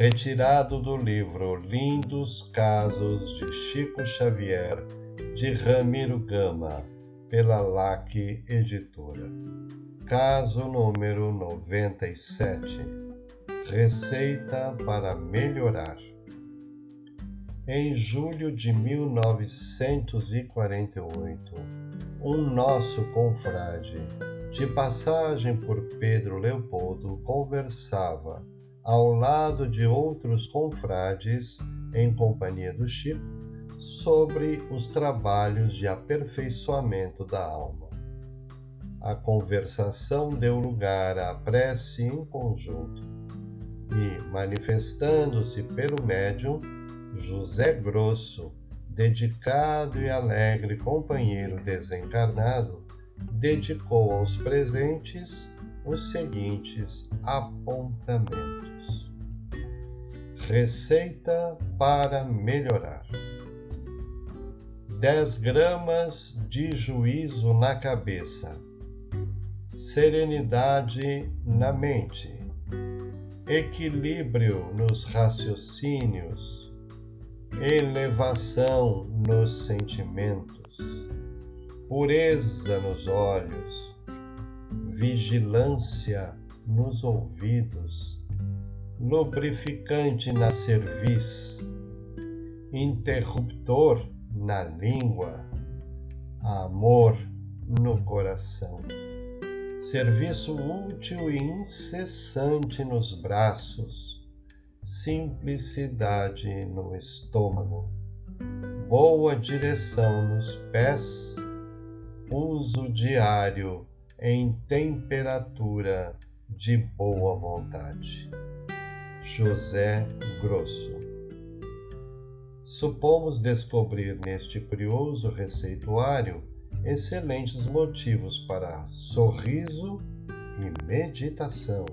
retirado do livro Lindos Casos de Chico Xavier, de Ramiro Gama, pela LAC Editora. Caso número 97 Receita para melhorar. Em julho de 1948, um nosso confrade, de passagem por Pedro Leopoldo, conversava ao lado de outros confrades, em companhia do Chico, sobre os trabalhos de aperfeiçoamento da alma. A conversação deu lugar à prece em conjunto e, manifestando-se pelo médium, José Grosso, dedicado e alegre companheiro desencarnado, dedicou aos presentes os seguintes apontamentos: Receita para melhorar. 10 gramas de juízo na cabeça, serenidade na mente, equilíbrio nos raciocínios, elevação nos sentimentos, pureza nos olhos, vigilância nos ouvidos, lubrificante na cerviz, interruptor na língua, amor no coração, serviço útil e incessante nos braços, simplicidade no estômago, boa direção nos pés, uso diário em temperatura de boa vontade. José Grosso. Supomos descobrir neste curioso receituário excelentes motivos para sorriso e meditação